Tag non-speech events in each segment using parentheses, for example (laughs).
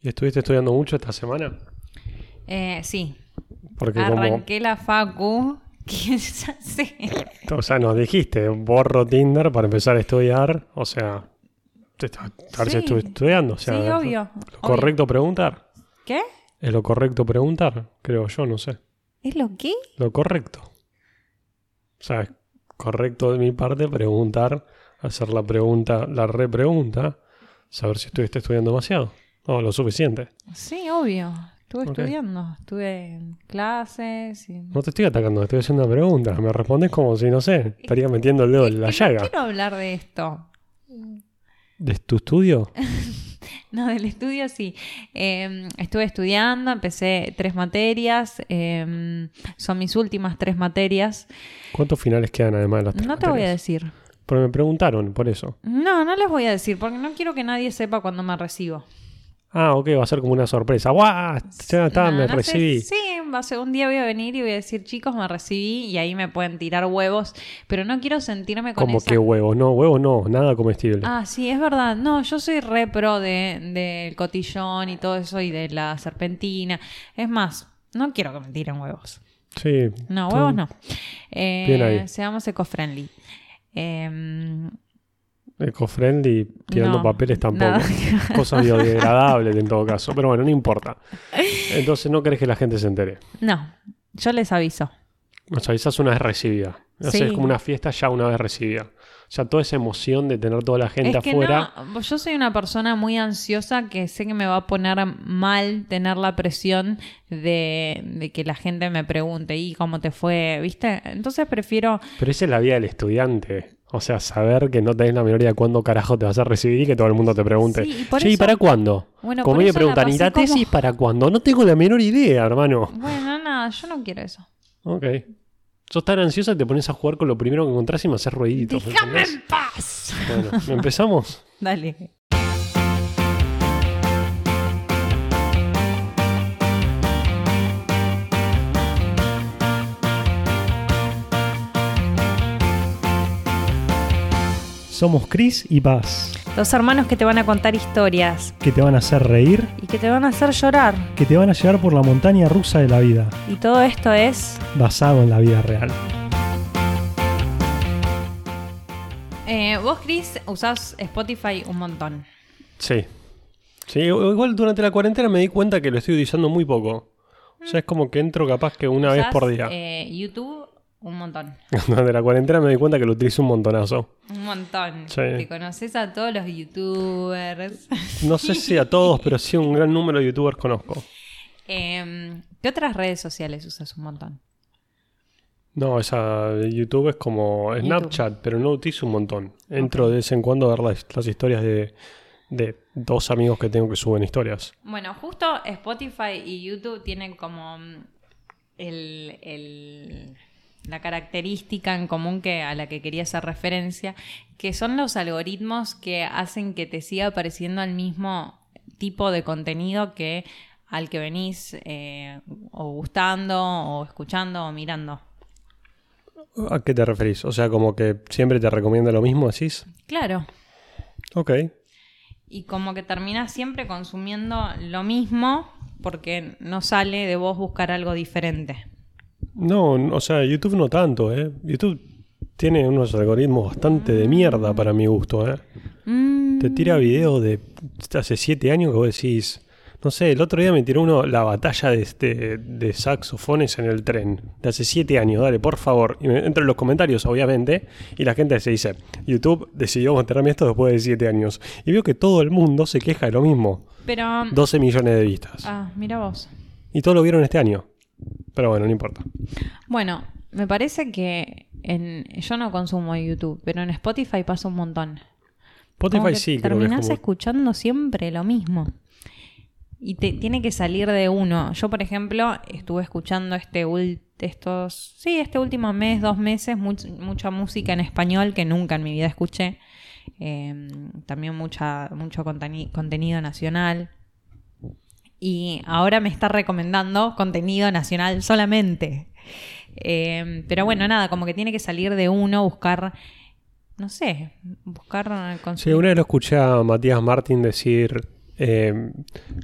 ¿Y estuviste estudiando mucho esta semana? Eh, sí. Porque como... Arranqué la facu. (laughs) ya sé. O sea, nos dijiste, borro Tinder para empezar a estudiar. O sea, si Sí. estuve estudiando. O sea, sí, obvio. ¿lo correcto preguntar? ¿Qué? ¿Es lo correcto preguntar? Creo yo, no sé. ¿Es lo qué? Lo correcto. O sea, es correcto de mi parte preguntar, hacer la pregunta, la repregunta, saber si estuviste estudiando demasiado. O lo suficiente. Sí, obvio. Estuve estudiando. Estuve en clases. Y... No te estoy atacando, estoy haciendo una pregunta. Me respondes como si, no sé, estaría metiendo el dedo en la llaga. No quiero hablar de esto. ¿De tu estudio? (laughs) No, del estudio sí. Eh, estuve estudiando, empecé tres materias. eh, son mis últimas tres materias. ¿Cuántos finales quedan además de las tres No te voy a decir. Porque me preguntaron, por eso. No, no les voy a decir porque no quiero que nadie sepa cuando me recibo. Ah, ok, va a ser como una sorpresa. ¡Guau! Ya está, No, me no sé, recibí. sí, va a ser un día voy a venir y voy a decir, chicos, me recibí y ahí me pueden tirar huevos, pero no quiero sentirme con Como esa... que huevos, no, huevos no, nada comestible. Ah, sí, es verdad. No, yo soy re pro de, del cotillón y todo eso y de la serpentina. Es más, no quiero que me tiren huevos. Sí. No, huevos no. Eh, Bien ahí. Seamos eco-friendly. Em, Eco-friendly, tirando No, papeles tampoco. nada. (laughs) Cosas biodegradables en todo caso. Pero bueno, no importa. Entonces no querés que la gente se entere. no, yo les aviso. Nos avisas una vez recibida. O sea, Sí. es como una fiesta ya una vez recibida. O sea, toda esa emoción de tener toda la gente Es que afuera. no, yo soy una persona muy ansiosa que sé que me va a poner mal tener la presión de, de que la gente me pregunte, ¿y cómo te fue? ¿Viste? Entonces prefiero... Pero esa es la vida del estudiante. O sea, saber que no tenés la menor idea de cuándo carajo te vas a recibir y que todo el mundo te pregunte. Sí, y che, ¿y para cuándo? Bueno, como me preguntan, ¿y la tesis para cuándo? No tengo la menor idea, hermano. Bueno, nada, yo no quiero eso. Ok. Sos tan ansiosa que te pones a jugar con lo primero que encontrás y me haces ruiditos. ¡Déjame en paz! Bueno, ¿empezamos? (laughs) Dale. Somos Chris y Paz, Dos hermanos que te van a contar historias que te van a hacer reír, y que te van a hacer llorar. que te van a llevar por la montaña rusa de la vida, Y todo esto es... basado en la vida real. eh, vos, Chris, usás Spotify un montón. Sí. Sí, igual durante la cuarentena me di cuenta que lo estoy utilizando muy poco. O sea, es como que entro capaz que una vez por día. eh, YouTube un montón. (laughs) Durante la cuarentena me di cuenta que lo utilizo un montonazo. Un montón. Sí. Te conoces a todos los youtubers. (laughs) No sé si a todos, pero sí un gran número de youtubers conozco. Em, ¿Qué otras redes sociales usas un montón? No, esa de YouTube es como YouTube. Snapchat, pero no utilizo un montón. Entro de vez en cuando a ver las, las historias de, de dos amigos que tengo que suben historias. Bueno, justo Spotify y YouTube tienen como el, el- la característica en común que, a la que quería hacer referencia, que son los algoritmos que hacen que te siga apareciendo el mismo tipo de contenido que al que venís eh, o gustando o escuchando o mirando. ¿A qué te referís? O sea, como que siempre te recomienda lo mismo, decís. Claro. Ok. Y como que terminás siempre consumiendo lo mismo porque no sale de vos buscar algo diferente. No, no, o sea, YouTube no tanto, ¿eh? YouTube tiene unos algoritmos bastante de mierda para mi gusto, ¿eh? Mm, Te tira videos de hace siete años que vos decís... No sé, el otro día me tiró uno la batalla de, este, de saxofones en el tren. De hace siete años, dale, por favor. Y me entro en los comentarios, obviamente, y la gente se dice, YouTube decidió mostrarme esto después de siete años. Y veo que todo el mundo se queja de lo mismo. Pero. 12 millones de vistas. Ah, mira vos. Y todo lo vieron este año. Pero bueno, no importa. Bueno, me parece que en, yo no consumo YouTube, pero en Spotify pasa un montón. Spotify sí, creo que es terminás como... escuchando siempre lo mismo. Y te tiene que salir de uno. Yo, por ejemplo, estuve escuchando este estos, sí, este último mes, dos meses, much- mucha música en español que nunca en mi vida escuché. Eh, también mucha, mucho conteni- contenido nacional. Y ahora me está recomendando contenido nacional solamente. Eh, pero bueno, nada, como que tiene que salir de uno, buscar, no sé, buscar Sí, una vez lo escuché a Matías Martín decir Eh,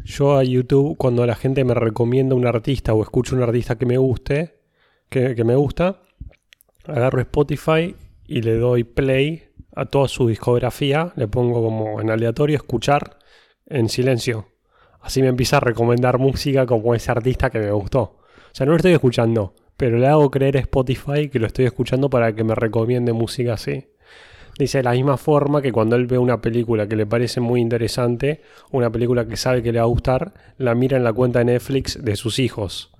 yo a YouTube, cuando la gente me recomienda un artista o escucho un artista que me guste, que, que me gusta, agarro Spotify y le doy play a toda su discografía, le pongo como en aleatorio escuchar en silencio. Así me empieza a recomendar música como ese artista que me gustó. O sea, no lo estoy escuchando, pero le hago creer a Spotify que lo estoy escuchando para que me recomiende música así. Dice de la misma forma que cuando él ve una película que le parece muy interesante, una película que sabe que le va a gustar, la mira en la cuenta de Netflix de sus hijos.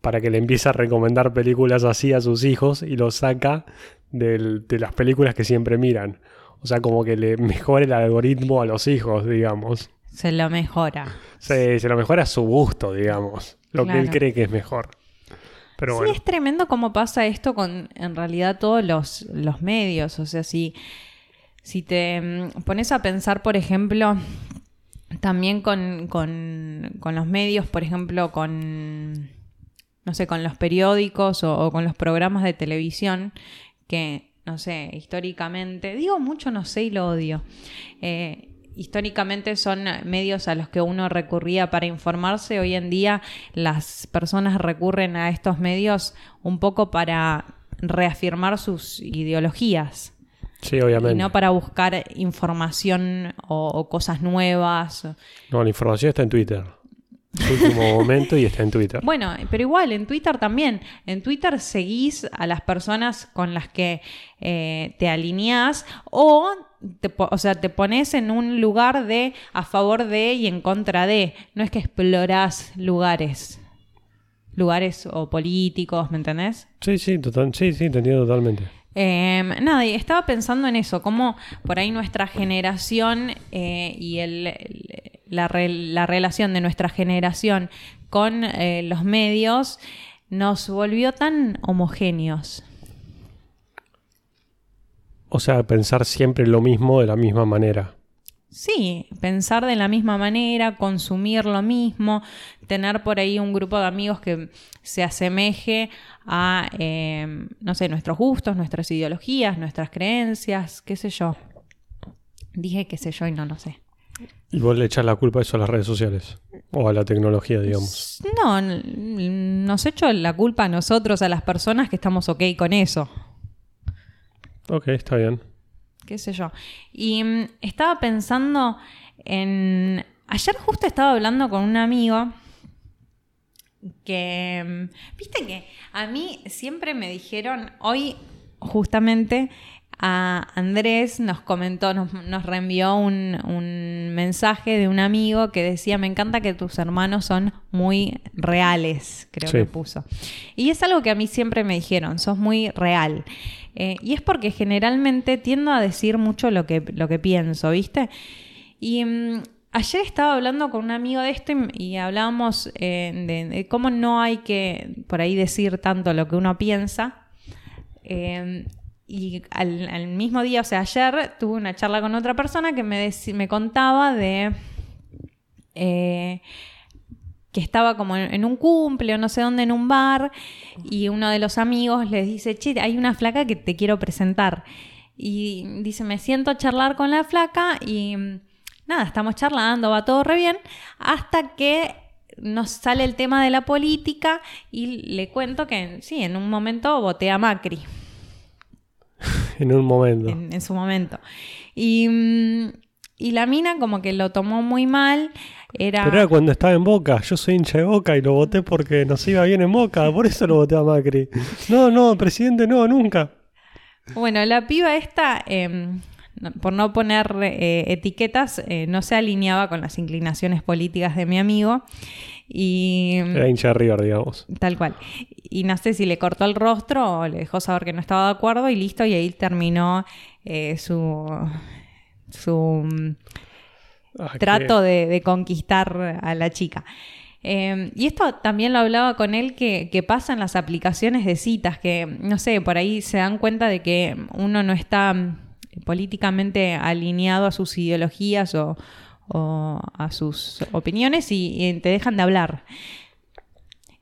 Para que le empiece a recomendar películas así a sus hijos y lo saca de las películas que siempre miran. O sea, como que le mejora el algoritmo a los hijos, digamos. Se lo mejora. Se, se lo mejora a su gusto, digamos. Lo que él cree que es mejor. Pero sí, bueno. es tremendo cómo pasa esto con en realidad todos los, los medios. O sea, si, si te mm, pones a pensar, por ejemplo, también con, con- con los medios, por ejemplo, con, no sé, con los periódicos o, o con los programas de televisión, que, no sé, históricamente, digo mucho no sé y lo odio. Eh, históricamente son medios a los que uno recurría para informarse. Hoy en día las personas recurren a estos medios un poco para reafirmar sus ideologías Sí, obviamente. y no para buscar información o, o cosas nuevas. No, la información está en Twitter. (laughs) Último momento y está en Twitter. Bueno, pero igual en Twitter también. En Twitter seguís a las personas con las que eh, te alineás o, te, o sea, te pones en un lugar de a favor de y en contra de. No es que explorás lugares. Lugares o políticos, ¿me entendés? Sí, sí, total, sí, sí, te entiendo totalmente. Eh, nada, y estaba pensando en eso, cómo por ahí nuestra generación eh, y el, el- la, re- la relación de nuestra generación con eh, los medios nos volvió tan homogéneos. O sea, pensar siempre lo mismo de la misma manera. Sí, pensar de la misma manera, consumir lo mismo, tener por ahí un grupo de amigos que se asemeje a, eh, no sé, nuestros gustos, nuestras ideologías, nuestras creencias, qué sé yo. Dije qué sé yo y no lo sé. Y vos le echas la culpa a eso a las redes sociales. O a la tecnología, digamos. No, nos echo la culpa a nosotros, a las personas que estamos ok con eso. Ok, está bien. qué sé yo. Y mm, estaba pensando en... Ayer justo estaba hablando con un amigo que... mm, Viste que a mí siempre me dijeron, hoy justamente a Andrés nos comentó, nos, nos reenvió un, un mensaje de un amigo que decía, me encanta que tus hermanos son muy reales, creo Sí. que puso. Y es algo que a mí siempre me dijeron, sos muy real. Eh, y es porque generalmente tiendo a decir mucho lo que, lo que pienso, ¿viste? Y mm, ayer estaba hablando con un amigo de esto y, y hablábamos eh, de, de cómo no hay que por ahí decir tanto lo que uno piensa. Eh, y al, mismo día, o sea, ayer tuve una charla con otra persona que me, me contaba de eh, que estaba como en, un cumple o no sé dónde en un bar y uno de los amigos les dice, che, hay una flaca que te quiero presentar. Y dice, me siento a charlar con la flaca y nada, estamos charlando, va todo re bien, hasta que nos sale el tema de la política y le cuento que sí, en un momento voté a Macri En un momento. en, en su momento. Y, mm, y la mina como que lo tomó muy mal. Era, Pero era cuando estaba en Boca. Yo soy hincha de Boca y lo voté porque nos iba bien en Boca. Por eso lo voté a Macri. No, no, presidente, no, nunca. Bueno, la piba esta, eh, no- por no poner eh, etiquetas, eh, no se alineaba con las inclinaciones políticas de mi amigo. Y Era hincha de River, digamos. tal cual. Y no sé si le cortó el rostro o le dejó saber que no estaba de acuerdo y listo, y ahí terminó eh, su, su mm, Ah, trato de, de conquistar a la chica. Eh, y esto también lo hablaba con él que, que pasa en las aplicaciones de citas, que no sé, por ahí se dan cuenta de que uno no está mm, políticamente alineado a sus ideologías o, a sus opiniones y, te dejan de hablar.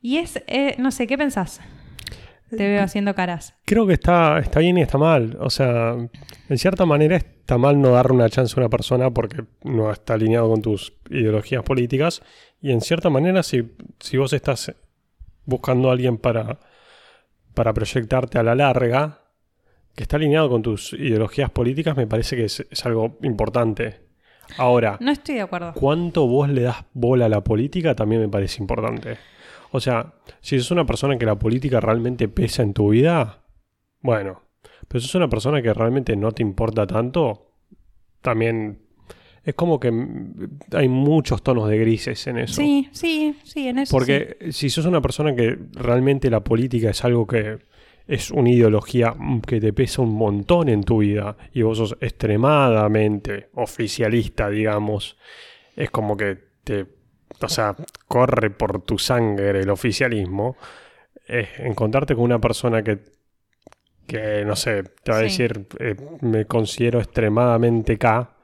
Y es, eh, no sé, ¿qué pensás? Te veo haciendo caras. Creo que está, está bien y está mal. O sea, en cierta manera está mal no darle una chance a una persona porque no está alineado con tus ideologías políticas. Y en cierta manera, si, si vos estás buscando a alguien para, para proyectarte a la larga, que está alineado con tus ideologías políticas, me parece que es algo importante. Ahora, No estoy de acuerdo. cuánto vos le das bola a la política también me parece importante. O sea, si sos una persona que la política realmente pesa en tu vida, bueno, pero si sos una persona que realmente no te importa tanto, también es como que hay muchos tonos de grises en eso. Sí, sí, sí, en eso sí. Porque si sos una persona que realmente la política es algo que es una ideología que te pesa un montón en tu vida y vos sos extremadamente oficialista, digamos, es como que te, o sea, corre por tu sangre el oficialismo, eh, encontrarte con una persona que, que no sé, te va a Sí. decir, eh, me considero extremadamente K,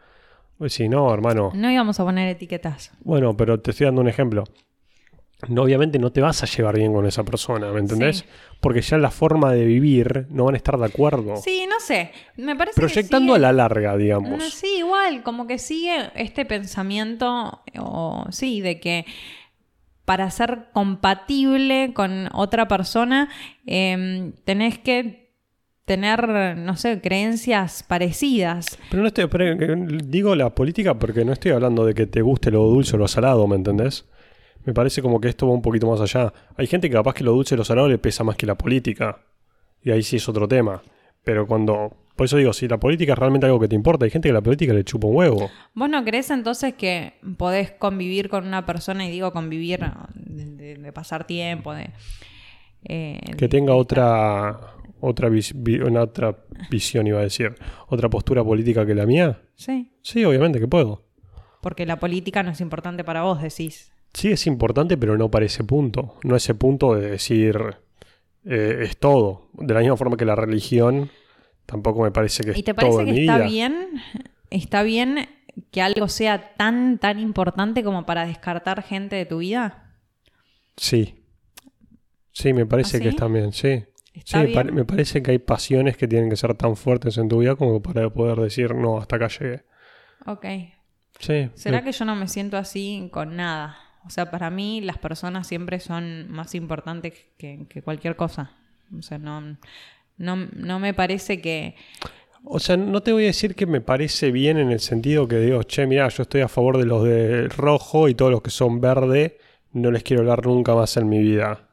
pues si no, hermano, No íbamos a poner etiquetas. bueno, pero te estoy dando un ejemplo. No, obviamente no te vas a llevar bien con esa persona, ¿me entendés? Sí. Porque ya la forma de vivir no van a estar de acuerdo. Sí, no sé. Me parece Proyectando que a la larga, No, digamos. sí, igual, como que sigue este pensamiento, o sí, de que para ser compatible con otra persona em, tenés que tener, no sé, creencias parecidas. Pero no estoy, pero, eh, digo la política porque no estoy hablando de que te guste lo dulce o lo salado, ¿me entendés? Me parece como que esto va un poquito más allá. Hay gente que capaz que lo dulce y lo salado le pesa más que la política. Y ahí sí es otro tema. Pero cuando... Por eso digo, si la política es realmente algo que te importa, hay gente que la política le chupa un huevo. ¿Vos no crees entonces que podés convivir con una persona, y digo convivir de, de- de pasar tiempo, de... eh, que tenga otra otra, vis- una otra visión iba a decir otra postura política que la mía Sí, sí obviamente que puedo porque la política no es importante para vos, decís. Sí es importante pero no para ese punto no ese punto de decir eh, es todo de la misma forma que la religión tampoco me parece que es ¿Y te todo parece que está vida bien? ¿Está bien que algo sea tan, tan importante como para descartar gente de tu vida? sí sí me parece ¿Ah, que está bien sí ¿Está Sí, bien? pa- me parece que hay pasiones que tienen que ser tan fuertes en tu vida como para poder decir, no, hasta acá llegué. Ok. Sí. ¿Será que yo no me siento así con nada? O sea, para mí las personas siempre son más importantes que, que cualquier cosa. O sea, no, no, no me parece que... O sea, no te voy a decir que me parece bien en el sentido que digo, che, mira, yo estoy a favor de los de rojo y todos los que son verde, no les quiero hablar nunca más en mi vida.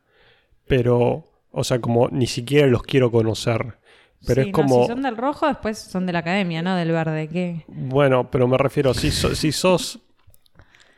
Pero, o sea, como ni siquiera los quiero conocer. Pero Sí, es no, como, si son del rojo, después son de la academia, no del verde. ¿Qué? bueno, pero me refiero, si, so- si sos...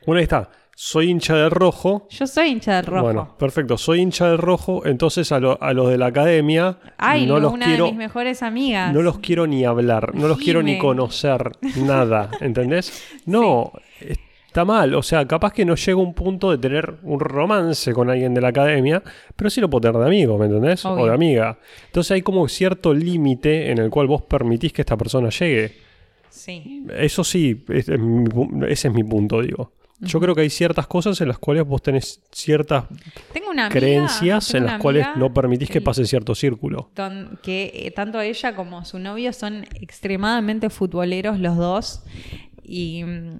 Bueno, ahí está, soy hincha del rojo. Yo soy hincha del rojo. Bueno, perfecto, soy hincha del rojo, entonces a, lo- a los de la academia Ay, no los una quiero... de mis mejores amigas. No los quiero ni hablar, no los quiero ni conocer, nada, (laughs) ¿entendés? No, está mal, o sea, capaz que no llega un punto de tener un romance con alguien de la academia, pero sí lo puedo tener de amigo, ¿me entendés? O de amiga. Entonces hay como cierto límite en el cual vos permitís que esta persona llegue. Sí. Eso sí, ese es mi punto, digo. Yo creo que hay ciertas cosas en las cuales vos tenés ciertas Tengo una amiga, creencias tengo en las cuales no permitís que pase cierto círculo. don- que eh, tanto ella como su novio son extremadamente futboleros los dos y mm,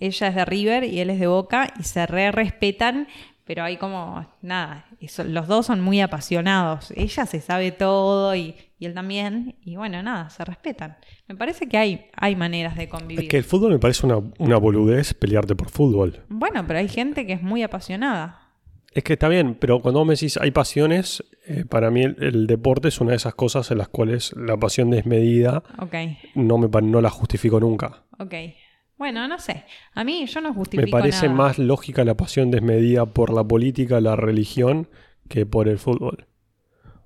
ella es de River y él es de Boca y se re respetan, pero hay como nada, y son- los dos son muy apasionados. Ella se sabe todo y, y él también y bueno, nada, se respetan. Me parece que hay, hay maneras de convivir. Es que el fútbol me parece una, una boludez pelearte por fútbol. Bueno, pero hay gente que es muy apasionada. Es que está bien, pero cuando vos me decís hay pasiones, eh, para mí el, el deporte es una de esas cosas en las cuales la pasión desmedida no, me, no la justifico nunca. ok. Bueno, no sé. A mí yo no justifico Me parece nada. más lógica la pasión desmedida por la política, la religión, que por el fútbol.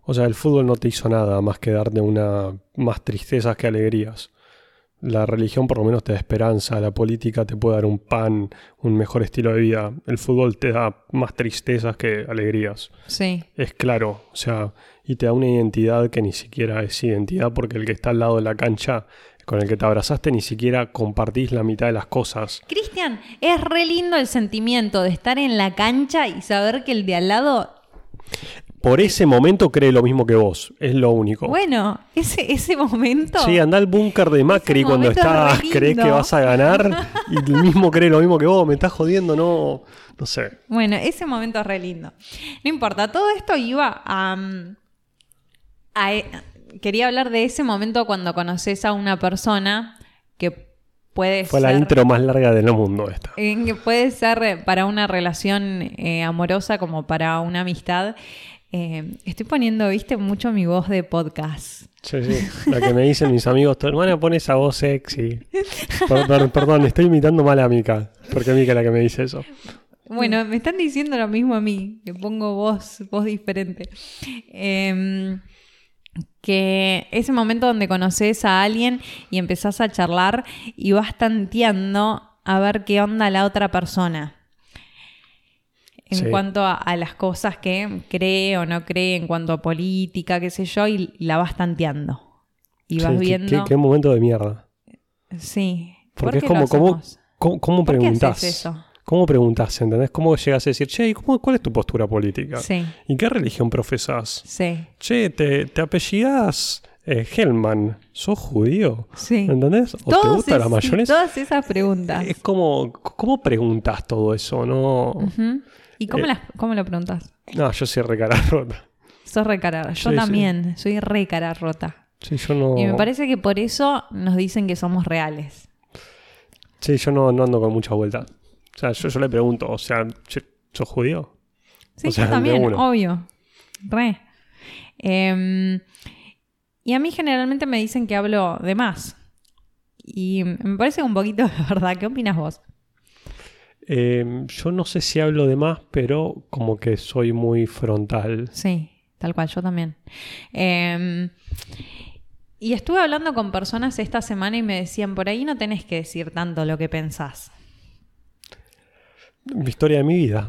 O sea, el fútbol no te hizo nada más que darte una más tristezas que alegrías. La religión por lo menos te da esperanza, la política te puede dar un pan, un mejor estilo de vida. El fútbol te da más tristezas que alegrías. Sí, Es claro, o sea, y te da una identidad que ni siquiera es identidad porque el que está al lado de la cancha con el que te abrazaste ni siquiera compartís la mitad de las cosas. Cristian, es re lindo el sentimiento de estar en la cancha y saber que el de al lado por ese momento cree lo mismo que vos. Es lo único. Bueno, ese, ese momento. Sí, anda al búnker de Macri cuando es estás, re (laughs) crees que vas a ganar (laughs) y el mismo cree lo mismo que vos. Me estás jodiendo, no. No sé. Bueno, ese momento es re lindo. No importa, todo esto iba a. mm, a- quería hablar de ese momento cuando conoces a una persona que puede Fue ser. la intro más larga del mundo esta. eh, que puede ser para una relación eh, amorosa como para una amistad. Eh, estoy poniendo, viste, mucho mi voz de podcast. Sí, sí. La que me dicen mis amigos, tu hermana pone esa voz sexy. Per- per- perdón, estoy imitando mal a Mika. Porque Mika es la que me dice eso. Bueno, me están diciendo lo mismo a mí, que pongo voz, voz diferente. Em, que ese momento donde conoces a alguien y empezás a charlar y vas tanteando a ver qué onda la otra persona. En Sí. cuanto a, a las cosas que cree o no cree, en cuanto a política, qué sé yo, y, la vas tanteando. Y vas Sí, viendo. Qué, qué momento de mierda. Sí. Porque ¿Por es lo como, ¿cómo, cómo, haces eso? ¿Cómo preguntás? ¿Entendés? ¿Cómo llegas a decir, che, ¿y cómo- ¿cuál es tu postura política? Sí, ¿Y qué religión profesás? sí, Che, ¿te, te apellidás eh, Hellman? ¿Sos judío? sí. ¿Entendés? ¿O te gusta la es- mayonesa? Todas esas preguntas. Es como, ¿cómo preguntas todo eso? No. ¿Y cómo, Eh. las, cómo lo preguntas? no yo soy re cara rota. Sos re cara. Yo Sí, sí. también, soy re cara rota. Sí, yo no, Y me parece que por eso nos dicen que somos reales. sí, yo no, no ando con mucha vuelta. O sea, yo, yo le pregunto, o sea, ¿sos judío? Sí, O sea, yo también, obvio. Re. Em, y a mí generalmente me dicen que hablo de más. Y me parece un poquito de verdad. ¿Qué opinas vos? Eh, yo no sé si hablo de más, pero como que soy muy frontal. Sí, tal cual, yo también. Em, y estuve hablando con personas esta semana y me decían, por ahí no tenés que decir tanto lo que pensás. Mi historia de mi vida.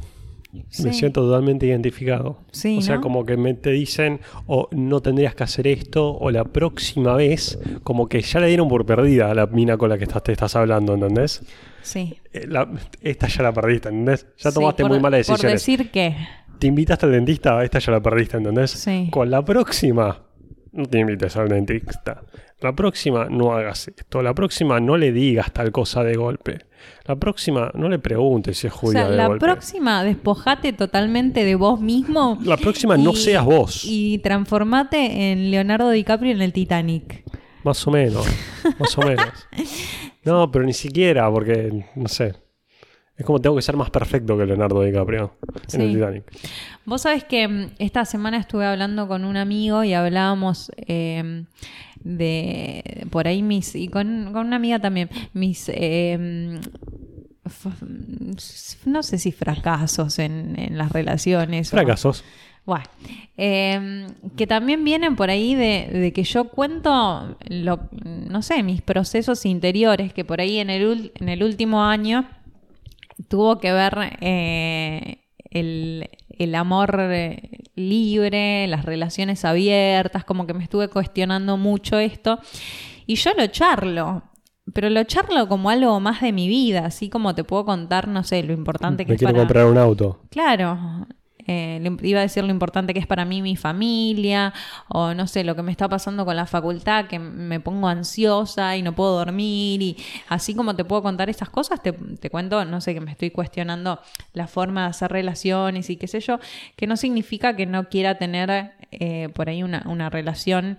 Me Sí. siento totalmente identificado. Sí, o sea, ¿no? como que me te dicen, o no tendrías que hacer esto, o la próxima vez, como que ya le dieron por perdida a la mina con la que estás, te estás hablando, ¿entendés? Sí. Eh, la- esta ya la perdiste, ¿entendés? Ya Sí, tomaste por- muy malas Por decisiones. decir que. Te invitaste al dentista, esta ya la perdiste, ¿entendés? Sí. Con la próxima, no te invites al dentista. La próxima, no hagas esto. La próxima, no le digas tal cosa de golpe. La próxima, no le preguntes si es O judía sea, de la golpe. próxima, despojate totalmente de vos mismo. La próxima, no seas vos. Y transformate en Leonardo DiCaprio en el Titanic. Más o menos. Más o menos. (laughs) No, pero ni siquiera, porque, no sé. Es como tengo que ser más perfecto que Leonardo DiCaprio en el. Titanic. Vos sabés que mm, esta semana estuve hablando con un amigo y hablábamos eh, de por ahí mis y con, con una amiga también mis eh, f- no sé si fracasos en, en las relaciones o- Fracasos. Bueno, eh, que también vienen por ahí de, de que yo cuento, lo, no sé, mis procesos interiores, que por ahí en el, en el último año tuvo que ver eh, el, el amor eh, libre, las relaciones abiertas, como que me estuve cuestionando mucho esto. Y yo lo charlo, pero lo charlo como algo más de mi vida, así como te puedo contar, no sé, lo importante que Me es quiero para... comprar un auto. Claro, eh, iba a decir lo importante que es para mí mi familia, o no sé, lo que me está pasando con la facultad, que me pongo ansiosa y no puedo dormir, y así como te puedo contar estas cosas, te, te cuento, no sé, que me estoy cuestionando la forma de hacer relaciones y qué sé yo, que no significa que no quiera tener eh, por ahí una, una relación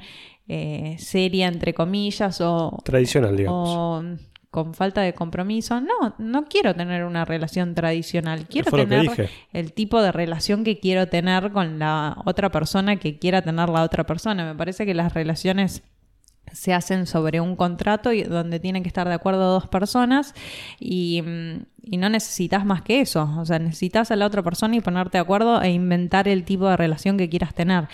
eh, seria, entre comillas, o, Tradicional, digamos. o con falta de compromiso. No, no quiero tener una relación tradicional. Quiero tener el tipo de relación que quiero tener con la otra persona que quiera tener la otra persona. Me parece que las relaciones se hacen sobre un contrato y donde tienen que estar de acuerdo dos personas y, mm, y no necesitas más que eso. O sea, necesitas a la otra persona y ponerte de acuerdo e inventar el tipo de relación que quieras tener.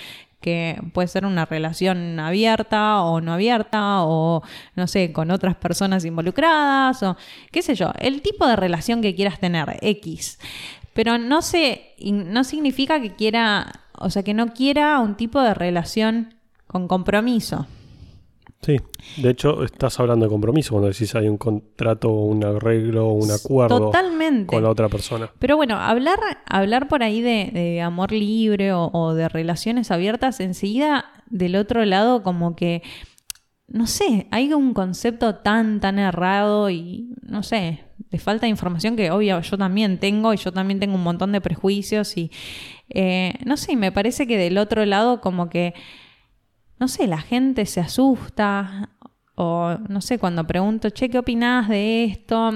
Que puede ser una relación abierta o no abierta, o no sé, con otras personas involucradas, o qué sé yo, el tipo de relación que quieras tener, X. Pero no sé, no significa que quiera, o sea, que no quiera un tipo de relación con compromiso. Sí, de hecho estás hablando de compromiso cuando decís hay un contrato, un arreglo, un acuerdo Totalmente. con la otra persona. Pero bueno, hablar, hablar por ahí de, de amor libre o, o de relaciones abiertas, enseguida del otro lado como que, no sé, hay un concepto tan, tan errado y, no sé, de falta de información que obvio yo también tengo y yo también tengo un montón de prejuicios y, eh, no sé, me parece que del otro lado como que, no sé, la gente se asusta o, no sé, cuando pregunto, che, ¿qué opinás de esto?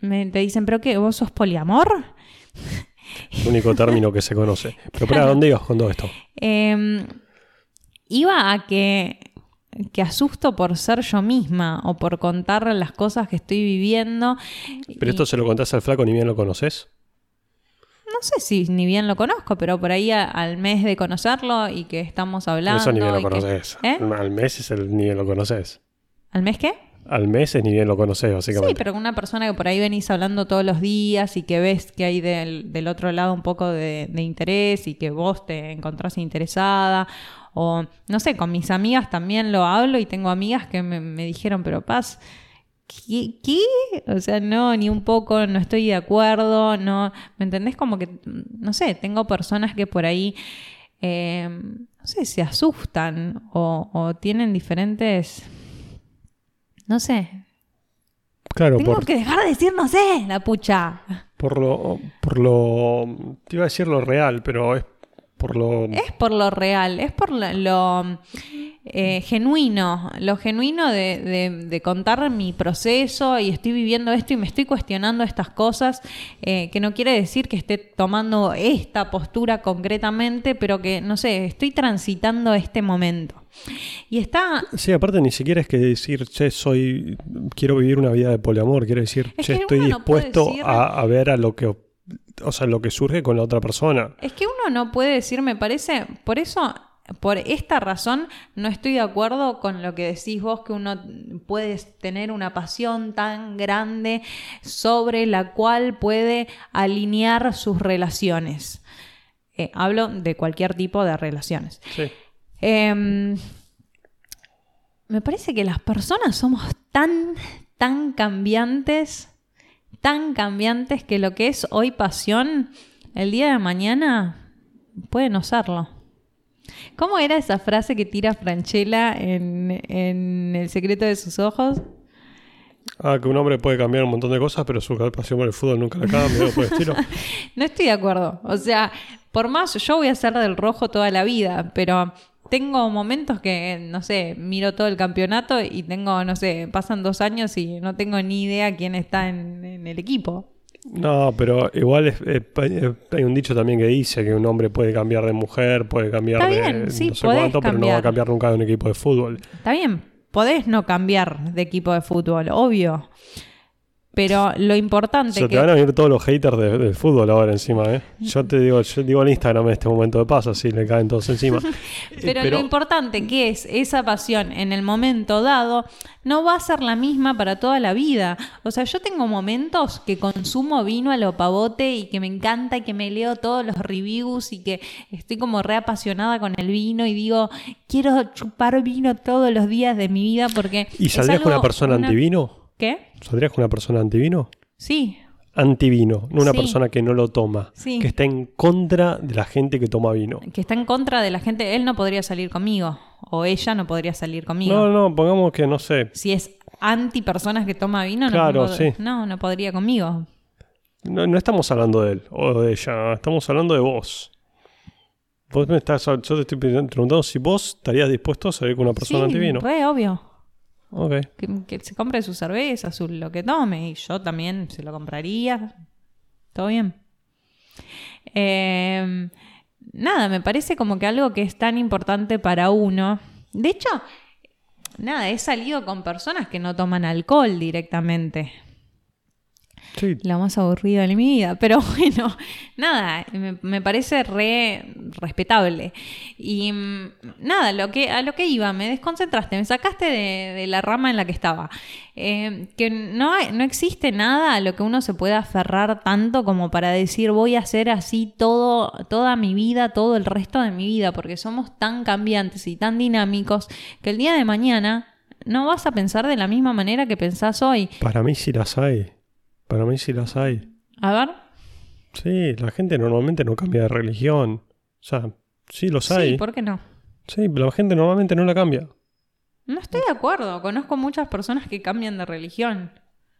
Me, te dicen, ¿pero qué? ¿Vos sos poliamor? El (laughs) único término que se conoce. Pero para ¿dónde ibas con todo esto? Eh, iba a que, que asusto por ser yo misma o por contar las cosas que estoy viviendo. Pero Y esto se lo contás al flaco ni bien lo conoces. No sé si ni bien lo conozco, pero por ahí a- al mes de conocerlo y que estamos hablando. Eso ni bien lo que- conoces. ¿Eh? Al mes es el ni bien lo conoces. ¿Al mes qué? Al mes es ni bien lo conoces, básicamente. Sí, pero con una persona que por ahí venís hablando todos los días y que ves que hay del, del otro lado un poco de, de interés y que vos te encontrás interesada. O no sé, con mis amigas también lo hablo y tengo amigas que me, me dijeron, pero Paz, ¿qué, ¿qué? O sea, no, ni un poco, no estoy de acuerdo, no, ¿me entendés? Como que, no sé, tengo personas que por ahí, eh, no sé, se asustan o, o tienen diferentes, no sé, Claro, tengo por, que dejar de decir no sé, la pucha. por lo. Por lo. Te iba a decir lo real, pero es por lo. Es por lo real, es por lo, lo, eh, genuino, lo genuino de, de- de contar mi proceso y estoy viviendo esto y me estoy cuestionando estas cosas, eh, que no quiere decir que esté tomando esta postura concretamente, pero que, no sé, estoy transitando este momento. Y está Sí, aparte ni siquiera es que decir, che, soy. Quiero vivir una vida de poliamor. Quiere decir, Es che, estoy no dispuesto decir- a, a ver a lo que. O sea, lo que surge con la otra persona. Es que uno no puede decir, me parece, por eso, por esta razón, no estoy de acuerdo con lo que decís vos, que uno puede tener una pasión tan grande sobre la cual puede alinear sus relaciones. Eh, hablo de cualquier tipo de relaciones. Sí. Em, me parece que las personas somos tan, tan cambiantes, tan cambiantes que lo que es hoy pasión, el día de mañana puede no serlo. ¿Cómo era esa frase que tira Franchella en, en El secreto de sus ojos? Ah, que un hombre puede cambiar un montón de cosas, pero su pasión por el fútbol nunca la cambia, por el estilo. (laughs) No estoy de acuerdo. O sea, por más, yo voy a ser del rojo toda la vida, pero tengo momentos que, no sé, miro todo el campeonato y tengo, no sé, pasan dos años y no tengo ni idea quién está en, en el equipo. No, pero igual es- es- eh, hay un dicho también que dice que un hombre puede cambiar de mujer, puede cambiar Está de bien, sí, no sé cuánto, pero no va a cambiar nunca de un equipo de fútbol. Está bien, podés no cambiar de equipo de fútbol, obvio. Pero lo importante Se te que... van a venir todos los haters de- del fútbol ahora encima, ¿eh? (laughs) Yo te digo, yo digo en Instagram en este momento de paso, así le caen todos encima. (laughs) Eh, Pero, lo importante que es esa pasión en el momento dado no va a ser la misma para toda la vida. O sea, yo tengo momentos que consumo vino a lo pavote y que me encanta y que me leo todos los reviews y que estoy como reapasionada con el vino y digo, quiero chupar vino todos los días de mi vida porque... ¿Y es saldrías con una persona una- antivino? ¿Qué? ¿Saldrías con una persona antivino? Sí, Antivino, no una Sí. persona que no lo toma, Sí. que está en contra de la gente que toma vino. que está en contra de la gente. Él no podría salir conmigo o ella no podría salir conmigo. No, no, pongamos que no sé. Si es anti personas que toma vino, no, Claro, no, sí. no, no podría conmigo. No, no estamos hablando de él o de ella, estamos hablando de vos. Vos me estás, yo te estoy preguntando si vos estarías dispuesto a salir con una persona sí, antivino. re obvio. Que, que se compre su cerveza, su lo que tome. Y yo también se lo compraría. Todo bien. Eh, nada, me parece como que algo que es tan importante para uno. De hecho, nada, he salido con personas que no toman alcohol directamente. Sí, La más aburrida de mi vida. (laughs) Pero bueno, nada, me, me parece re respetable. Y mm, nada, lo que, a lo que iba, me desconcentraste, me sacaste de, de la rama en la que estaba. Eh, que no, hay- no existe nada a lo que uno se pueda aferrar tanto como para decir voy a hacer así todo, toda mi vida, todo el resto de mi vida, porque somos tan cambiantes y tan dinámicos que el día de mañana no vas a pensar de la misma manera que pensás hoy. Para mí sí las hay. Para mí sí las hay. A ver. Sí, la gente normalmente no cambia de religión. O sea, sí los hay. Sí, ¿por qué no? Sí, pero la gente normalmente no la cambia. No estoy de acuerdo. Conozco muchas personas que cambian de religión.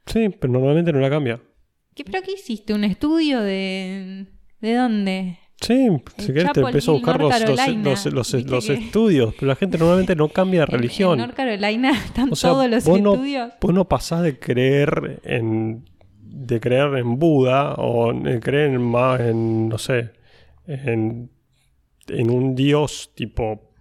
Sí, pero normalmente no la cambia. ¿Qué, ¿Pero qué hiciste? ¿Un estudio de... ¿De dónde? Sí, si querés te empiezo a buscar los, los- los- estudios, pero la gente normalmente no cambia de (laughs) religión. En North Carolina están O sea, todos los vos no- estudios. Vos no pasás de creer en de creer en Buda o creer en en no sé en, en un dios tipo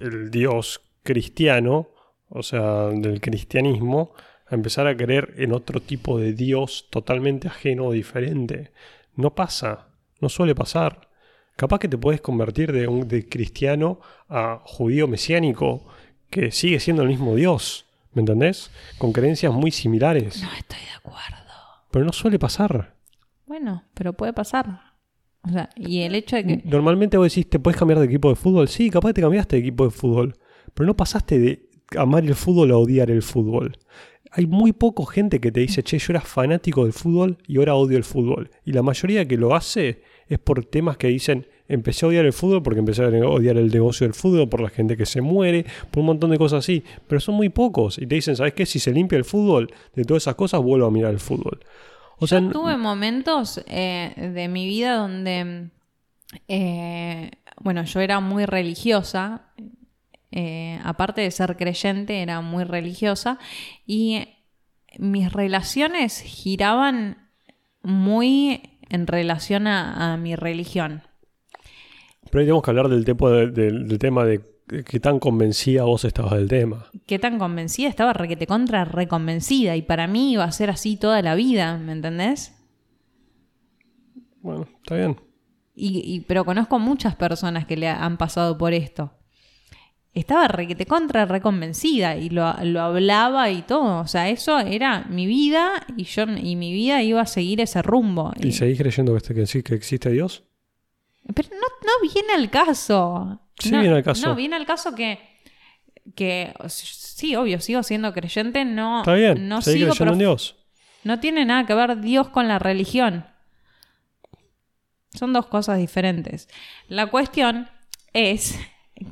el dios cristiano o sea del cristianismo a empezar a creer en otro tipo de dios totalmente ajeno o diferente no pasa no suele pasar capaz que te puedes convertir de un de cristiano a judío mesiánico que sigue siendo el mismo dios ¿Me entendés? Con creencias muy similares. No estoy de acuerdo. Pero no suele pasar. Bueno, pero puede pasar. O sea, y el hecho de que... Normalmente vos decís, ¿te puedes cambiar de equipo de fútbol? Sí, capaz te cambiaste de equipo de fútbol. Pero no pasaste de amar el fútbol a odiar el fútbol. Hay muy poco gente que te dice, che, yo era fanático del fútbol y ahora odio el fútbol. Y la mayoría que lo hace es por temas que dicen, empecé a odiar el fútbol porque empecé a odiar el negocio del fútbol, por la gente que se muere, por un montón de cosas así. Pero son muy pocos. Y te dicen, ¿sabes qué? Si se limpia el fútbol, de todas esas cosas vuelvo a mirar el fútbol. O sea, Yo tuve momentos eh, de mi vida donde, eh, bueno, yo era muy religiosa, eh, aparte de ser creyente, era muy religiosa, y mis relaciones giraban muy en relación a, a mi religión. Pero ahí tenemos que hablar del, tipo de- del- del tema de qué tan convencida vos estabas del tema. Qué tan convencida estaba, requete contra, reconvencida, y para mí iba a ser así toda la vida, ¿me entendés? Bueno, está bien. Y, y- pero conozco muchas personas que le han pasado por esto. Estaba requete contra reconvencida y lo, lo hablaba y todo. O sea, eso era mi vida y yo y mi vida iba a seguir ese rumbo. ¿Y seguís creyendo que, este- que existe Dios? Pero no, no viene al caso. Sí no, viene al caso. No, viene al caso que, que sí, obvio, sigo siendo creyente, no, Está bien, no sigo creyendo en Dios. No tiene nada que ver Dios con la religión. Son dos cosas diferentes. La cuestión es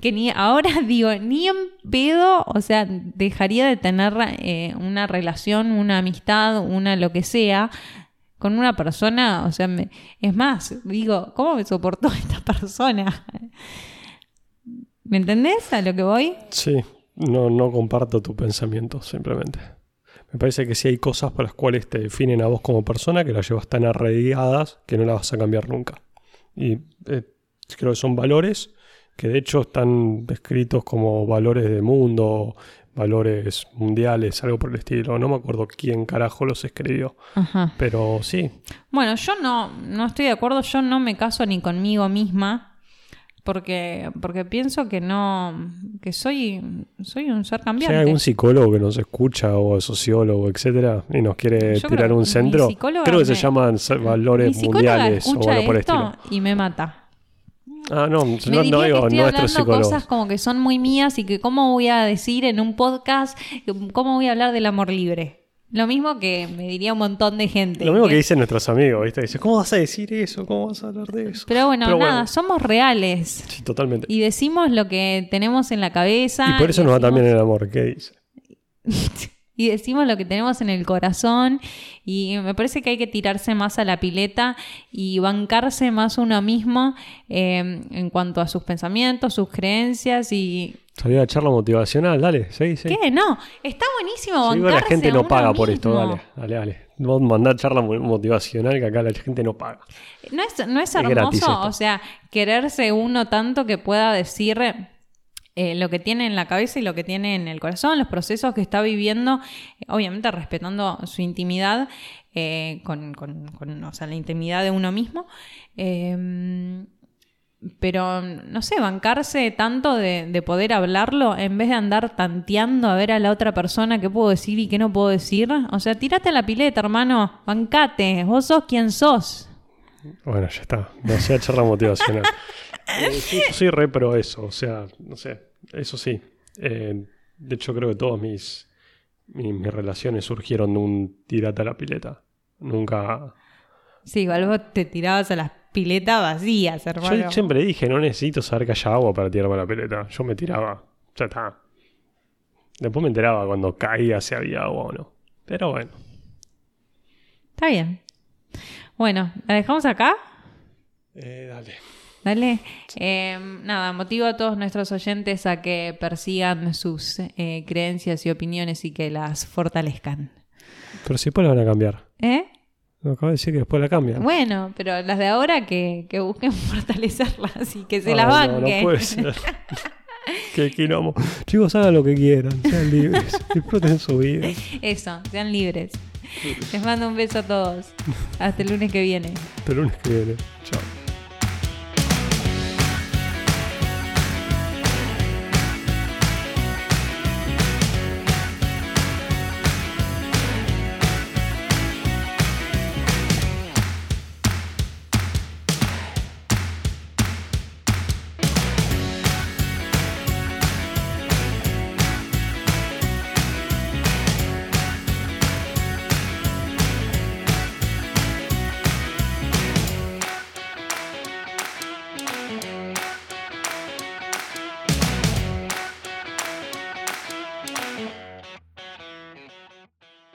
que ni ahora (laughs) digo, ni en pedo, o sea, dejaría de tener eh, una relación, una amistad, una lo que sea, con una persona, o sea, me- es más, digo, ¿cómo me soportó (laughs) esta persona? ¿Me entendés a lo que voy? Sí, no, no comparto tu pensamiento, simplemente. Me parece que sí hay cosas por las cuales te definen a vos como persona que las llevas tan arraigadas que no las vas a cambiar nunca. Y eh, creo que son valores que de hecho están descritos como valores de mundo, valores mundiales, algo por el estilo. No me acuerdo quién carajo los escribió. Ajá. Pero sí, Bueno, yo no, no estoy de acuerdo, yo no me caso ni conmigo misma. Porque, porque pienso que no, que soy, soy un ser si cambiante. hay algún psicólogo que nos escucha o sociólogo, etcétera, y nos quiere Yo tirar un centro, creo que se llaman valores Mi mundiales o algo por el estilo. y me mata. Ah, no, Me no, no que digo estoy nuestros hablando psicólogos. cosas como que son muy mías y que cómo voy a decir en un podcast, cómo voy a hablar del amor libre. Lo mismo que me diría un montón de gente. Lo mismo que ¿eh? dicen nuestros amigos, ¿viste? Dice, ¿cómo vas a decir eso? ¿Cómo vas a hablar de eso? Pero bueno, Pero nada, bueno. somos reales. Sí, totalmente. Y decimos lo que tenemos en la cabeza. Y por eso nos va decimos- también el amor, ¿qué dice? (laughs) y decimos lo que tenemos en el corazón y me parece que hay que tirarse más a la pileta y bancarse más uno mismo eh, en cuanto a sus pensamientos, sus creencias y... Salió la charla motivacional, dale, sí, sí. ¿Qué? No, está buenísimo Sí, bancarse igual la gente no paga por esto, dale, dale, dale. Vos mandar charla mo- motivacional que acá la gente no paga. ¿No es, no es hermoso? o sea, quererse uno tanto que pueda decir eh, lo que tiene en la cabeza y lo que tiene en el corazón, los procesos que está viviendo, eh, obviamente respetando su intimidad, eh, con, con- con, o sea, la intimidad de uno mismo. Eh, pero, no sé, bancarse tanto de, de poder hablarlo en vez de andar tanteando a ver a la otra persona qué puedo decir y qué no puedo decir. O sea, tírate a la pileta, hermano. Bancate. Vos sos quien sos. Bueno, ya está. Sea charla motivacional. (laughs) Eh, sí, yo soy re pro eso, o sea, no sé, eso sí. Eh, De hecho, creo que todas mis, mis, mis relaciones surgieron de un tirate a la pileta. Nunca. Sí, igual vos te tirabas a las piletas vacías, hermano. Yo siempre dije, no necesito saber que haya agua para tirarme a la pileta. Yo me tiraba. Ya está. Después me enteraba cuando caía si había agua o no. Pero bueno. Está bien. Bueno, ¿la dejamos acá? Eh, dale. Dale. Eh, nada, motivo a todos nuestros oyentes a que persigan sus eh, creencias y opiniones y que las fortalezcan. Pero si después la van a cambiar. ¿Eh? Me acabo de decir que después la cambian. Bueno, pero las de ahora que, que busquen (laughs) fortalecerlas y que se Ay, las no, banquen. No, puede ser. (laughs) Qué quilombo. Chicos, hagan lo que quieran. Sean libres. (laughs) Disfruten su vida. Eso, sean libres. Les mando un beso a todos. Hasta el lunes que viene. Hasta el lunes que viene. Chao.